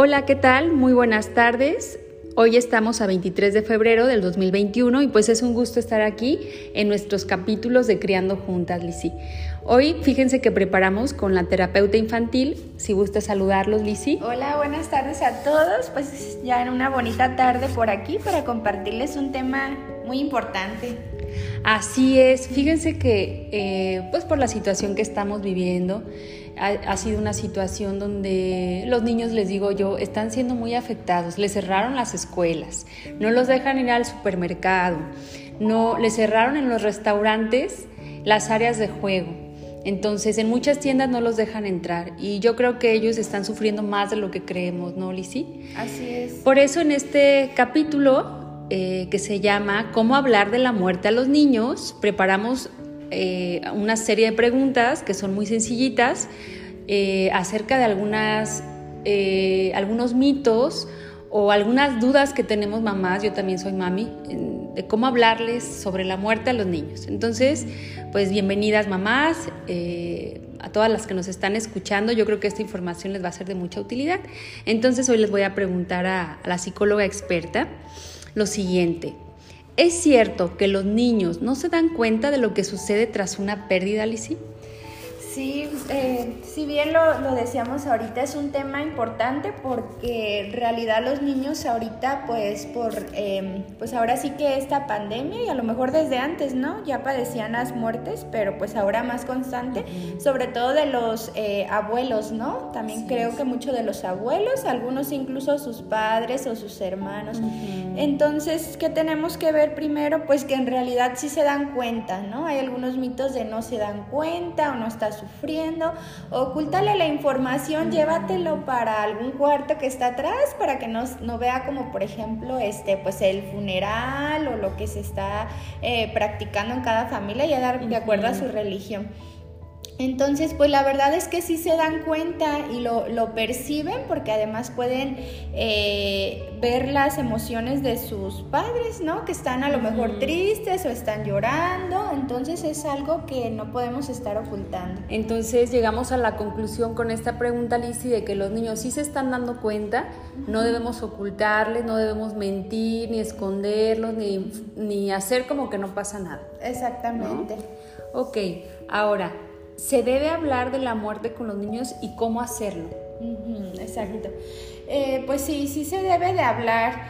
Hola, ¿qué tal? Muy buenas tardes. Hoy estamos a 23 de febrero del 2021 y pues es un gusto estar aquí en nuestros capítulos de Criando Juntas, Lisi. Hoy fíjense que preparamos con la terapeuta infantil, si gusta saludarlos, Lisi. Hola, buenas tardes a todos, pues ya en una bonita tarde por aquí para compartirles un tema muy importante. Así es, fíjense que eh, pues por la situación que estamos viviendo, ha, sido una situación donde los niños, les digo yo, están siendo muy afectados. Les cerraron las escuelas, no los dejan ir al supermercado, no les cerraron en los restaurantes las áreas de juego. Entonces, en muchas tiendas no los dejan entrar y yo creo que ellos están sufriendo más de lo que creemos, ¿no, Lisi? Así es. Por eso en este capítulo eh, que se llama Cómo hablar de la muerte a los niños, preparamos eh, una serie de preguntas que son muy sencillitas eh, acerca de algunas, eh, algunos mitos o algunas dudas que tenemos mamás, yo también soy mami, de cómo hablarles sobre la muerte a los niños. Entonces, pues bienvenidas mamás, a todas las que nos están escuchando, yo creo que esta información les va a ser de mucha utilidad. Entonces, hoy les voy a preguntar a la psicóloga experta lo siguiente. ¿Es cierto que los niños no se dan cuenta de lo que sucede tras una pérdida, Lizzie? Sí, eh, si bien lo, decíamos ahorita, es un tema importante porque en realidad los niños ahorita, pues por, em, pues ahora sí que esta pandemia y a lo mejor desde antes, ¿no? Ya padecían las muertes, pero pues ahora más constante, sobre todo de los eh, abuelos, ¿no? También creo que mucho de los abuelos, algunos incluso sus padres o sus hermanos. Entonces, ¿qué tenemos que ver primero? Pues que en realidad sí se dan cuenta, ¿no? Hay algunos mitos de no se dan cuenta o no está su sufriendo, ocúltale la información, llévatelo para algún cuarto que está atrás para que no, no vea como por ejemplo este pues el funeral o lo que se está eh, practicando en cada familia y dar de acuerdo a su religión. Entonces, pues la verdad es que sí se dan cuenta y lo, lo perciben porque además pueden eh, ver las emociones de sus padres, ¿no? Que están a lo mejor tristes o están llorando, entonces es algo que no podemos estar ocultando. Entonces llegamos a la conclusión con esta pregunta, Lizzie, de que los niños sí se están dando cuenta, no debemos ocultarles, no debemos mentir, ni esconderlos, ni, ni hacer como que no pasa nada. Exactamente. Ok, ahora se debe hablar de la muerte con los niños y cómo hacerlo. exacto. Eh, pues sí, sí se debe de hablar.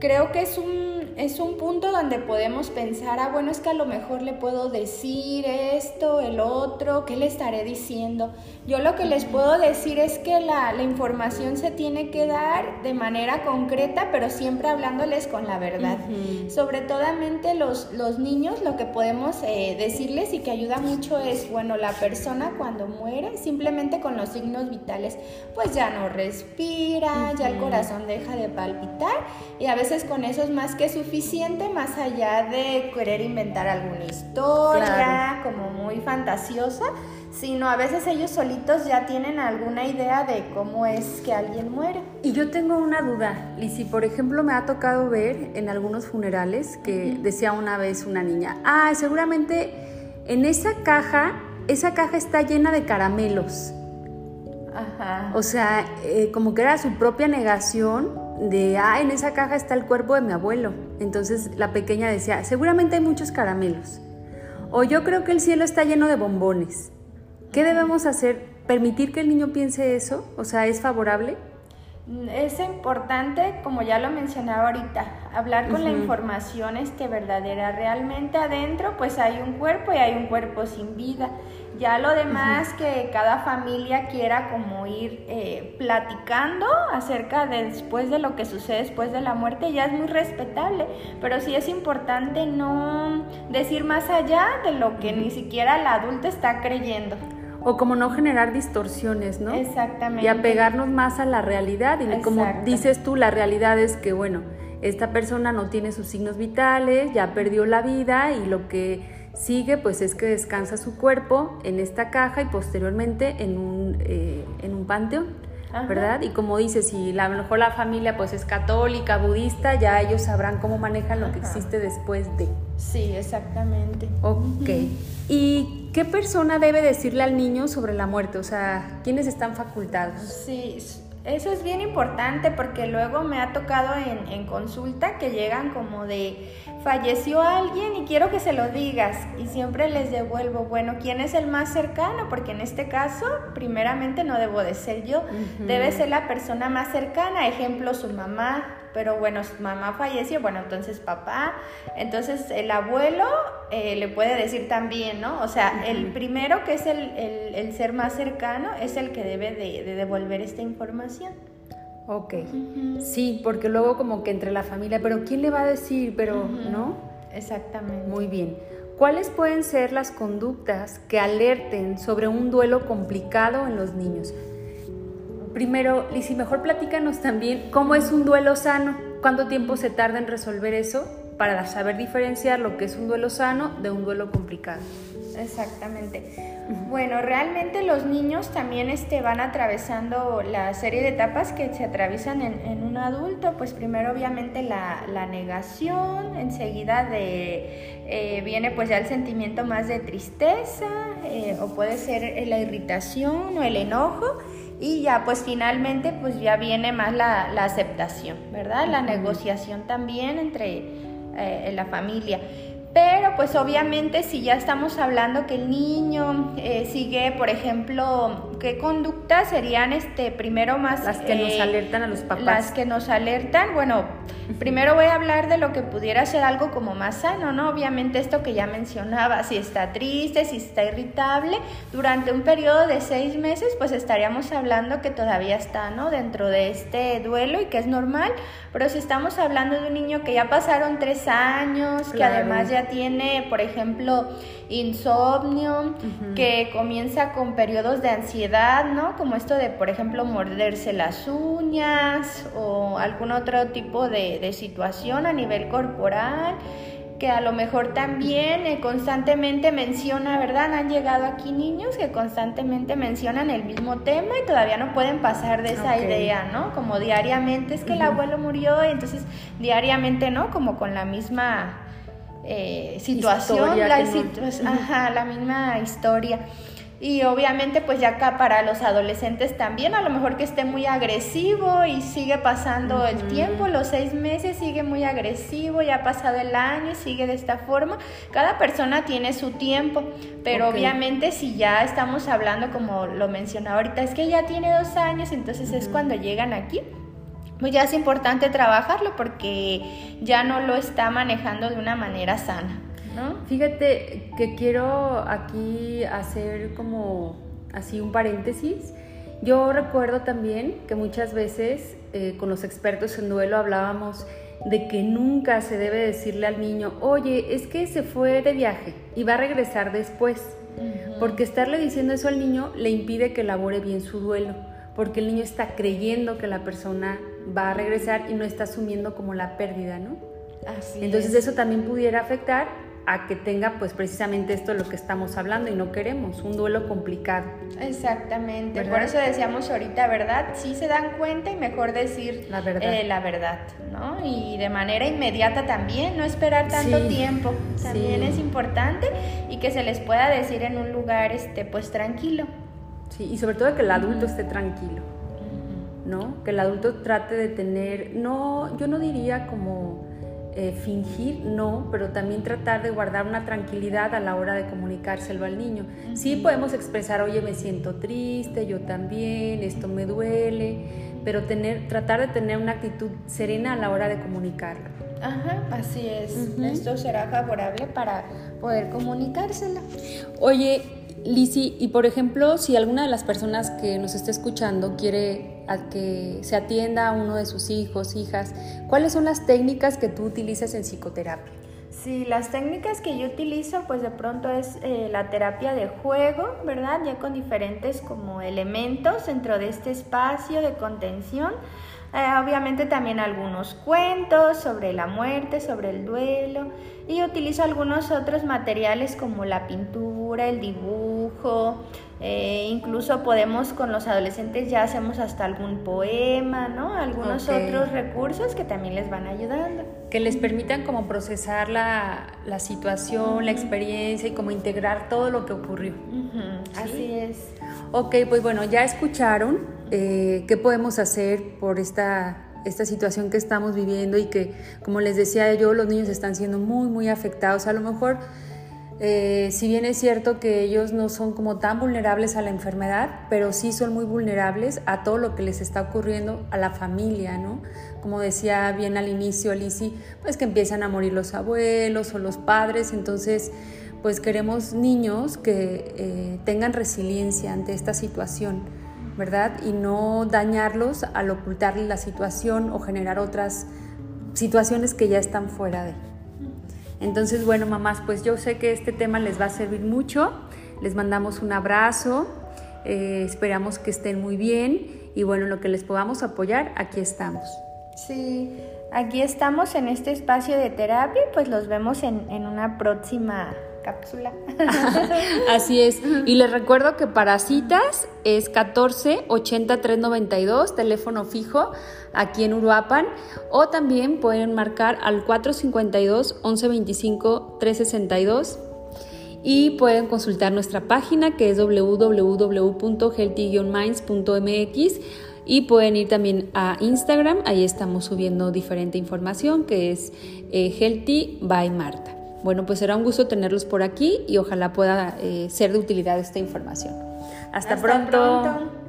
Creo que es un es un punto donde podemos pensar, ah, bueno, es que a lo mejor le puedo decir esto, el otro, ¿qué le estaré diciendo? Yo lo que les puedo decir es que la, información se tiene que dar de manera concreta, pero siempre hablándoles con la verdad. Sobre todo los, los niños, lo que podemos eh, decirles y que ayuda mucho es, bueno, la persona cuando muere, simplemente con los signos vitales, pues ya no respira, ya el corazón deja de palpitar y a veces con eso es más que suficiente suficiente más allá de querer inventar alguna historia como muy fantasiosa, sino a veces ellos solitos ya tienen alguna idea de cómo es que alguien muere. Y yo tengo una duda, Lisi, por ejemplo me ha tocado ver en algunos funerales que decía una vez una niña, ah, seguramente en esa caja, esa caja está llena de caramelos. Ajá. O sea, eh, como que era su propia negación de, ah, en esa caja está el cuerpo de mi abuelo. Entonces la pequeña decía, seguramente hay muchos caramelos. O yo creo que el cielo está lleno de bombones. ¿Qué debemos hacer? ¿Permitir que el niño piense eso? O sea, ¿es favorable? Es importante, como ya lo mencionaba ahorita, hablar con la información este, verdadera. Realmente adentro pues hay un cuerpo y hay un cuerpo sin vida. Ya lo demás que cada familia quiera como ir eh, platicando acerca de después de lo que sucede después de la muerte ya es muy respetable, pero sí es importante no decir más allá de lo que ni siquiera el adulto está creyendo o como no generar distorsiones, ¿no? Exactamente. Y apegarnos más a la realidad. Y como dices tú, la realidad es que, bueno, esta persona no tiene sus signos vitales, ya perdió la vida y lo que sigue pues es que descansa su cuerpo en esta caja y posteriormente en un, eh, en un panteón. ¿verdad? Y como dices, si a lo mejor la familia pues es católica, budista, ya ellos sabrán cómo manejan lo que existe después de. Sí, exactamente. Ok. ¿Y qué persona debe decirle al niño sobre la muerte? O sea, ¿quiénes están facultados? Sí, Eso es bien importante porque luego me ha tocado en, en, consulta que llegan como de falleció alguien y quiero que se lo digas y siempre les devuelvo, bueno, ¿quién es el más cercano? Porque en este caso, primeramente no debo de ser yo, debe ser la persona más cercana, ejemplo, su mamá, pero bueno, su mamá falleció, bueno, entonces papá, entonces el abuelo eh, le puede decir también, ¿no? O sea, el primero que es el, el, ser más cercano es el que debe de, de devolver esta información. Ok, sí, porque luego como que entre la familia, pero ¿quién le va a decir? Pero, ¿no? Exactamente. Muy bien. ¿Cuáles pueden ser las conductas que alerten sobre un duelo complicado en los niños? Primero, Lizzy, mejor platícanos también cómo es un duelo sano, cuánto tiempo se tarda en resolver eso para saber diferenciar lo que es un duelo sano de un duelo complicado. Exactamente. Bueno, realmente los niños también este, van atravesando la serie de etapas que se atraviesan en, un adulto. Pues primero obviamente la, negación, enseguida de, eh, viene pues ya el sentimiento más de tristeza eh, o puede ser la irritación o el enojo y ya pues finalmente pues ya viene más la, aceptación, ¿verdad? La negociación también entre eh, la familia. Pero pues obviamente si ya estamos hablando que el niño eh, sigue, por ejemplo, ¿qué conductas serían este primero más las que nos eh, alertan a los papás? Las que nos alertan, bueno, primero voy a hablar de lo que pudiera ser algo como más sano, ¿no? Obviamente esto que ya mencionaba, si está triste, si está irritable, durante un periodo de seis meses, pues estaríamos hablando que todavía está, ¿no? Dentro de este duelo y que es normal, pero si estamos hablando de un niño que ya pasaron tres años, que además ya tiene, por ejemplo, insomnio, que comienza con periodos de ansiedad, ¿no? Como esto de, por ejemplo, morderse las uñas o algún otro tipo de, situación a nivel corporal que a lo mejor también eh, constantemente menciona, ¿verdad? Han llegado aquí niños que constantemente mencionan el mismo tema y todavía no pueden pasar de esa idea, ¿no? Como diariamente, es que el abuelo murió y entonces diariamente, ¿no? Como con la misma eh, situación, la, la misma historia. Y obviamente pues ya acá para los adolescentes también, a lo mejor que esté muy agresivo y sigue pasando el tiempo, los seis meses sigue muy agresivo, ya ha pasado el año y sigue de esta forma. Cada persona tiene su tiempo, pero obviamente si ya estamos hablando como lo mencionaba ahorita, es que ya tiene dos años, entonces es cuando llegan aquí pues ya es importante trabajarlo porque ya no lo está manejando de una manera sana. ¿no? Fíjate que quiero aquí hacer como así un paréntesis. Yo recuerdo también que muchas veces eh, con los expertos en duelo hablábamos de que nunca se debe decirle al niño, oye, es que se fue de viaje y va a regresar después, porque estarle diciendo eso al niño le impide que elabore bien su duelo, porque el niño está creyendo que la persona va a regresar y no está asumiendo como la pérdida, ¿no? Así Entonces eso también pudiera afectar a que tenga pues precisamente esto de lo que estamos hablando y no queremos, un duelo complicado. Exactamente, por eso decíamos ahorita, ¿verdad? Sí se dan cuenta y mejor decir la verdad, eh, la verdad ¿no? Y de manera inmediata también, no esperar tanto tiempo, también es importante y que se les pueda decir en un lugar este, pues tranquilo. Sí, y sobre todo que el adulto esté tranquilo. ¿no? Que el adulto trate de tener, no, yo no diría como eh, fingir, no, pero también tratar de guardar una tranquilidad a la hora de comunicárselo al niño. Sí podemos expresar, oye, me siento triste, yo también, esto me duele, pero tener, tratar de tener una actitud serena a la hora de comunicarlo. Ajá, así es. Esto será favorable para poder comunicárselo. Oye, Lisi, y por ejemplo, si alguna de las personas que nos está escuchando quiere que se atienda a uno de sus hijos, hijas, ¿cuáles son las técnicas que tú utilizas en psicoterapia? Sí, las técnicas que yo utilizo, pues de pronto es eh, la terapia de juego, ¿verdad? Ya con diferentes como elementos dentro de este espacio de contención. Eh, obviamente también algunos cuentos sobre la muerte, sobre el duelo y utilizo algunos otros materiales como la pintura, el dibujo, Eh, incluso podemos con los adolescentes ya hacemos hasta algún poema, ¿no? Algunos otros recursos que también les van ayudando. Que les permitan como procesar la, la situación, la experiencia y como integrar todo lo que ocurrió. Así es. Ok, pues bueno, ya escucharon eh, qué podemos hacer por esta esta situación que estamos viviendo y que, como les decía yo, los niños están siendo muy, muy afectados. A lo mejor eh, si bien es cierto que ellos no son como tan vulnerables a la enfermedad, pero sí son muy vulnerables a todo lo que les está ocurriendo a la familia, ¿no? Como decía bien al inicio Alicia, pues que empiezan a morir los abuelos o los padres, entonces pues queremos niños que eh, tengan resiliencia ante esta situación, ¿verdad? Y no dañarlos al ocultarles la situación o generar otras situaciones que ya están fuera de. Entonces, bueno, mamás, pues yo sé que este tema les va a servir mucho. Les mandamos un abrazo. Eh, esperamos que estén muy bien y bueno, lo que les podamos apoyar, aquí estamos. Sí, aquí estamos en este espacio de terapia, pues los vemos en, en una próxima cápsula. Así es. Y les recuerdo que para citas es 14 80 392, teléfono fijo aquí en Uruapan, o también pueden marcar al 452 1125 362 y pueden consultar nuestra página que es www.healthy-minds.mx y pueden ir también a Instagram, ahí estamos subiendo diferente información que es eh, Healthy by Marta. Bueno, pues será un gusto tenerlos por aquí y ojalá pueda eh, ser de utilidad esta información. Hasta, pronto.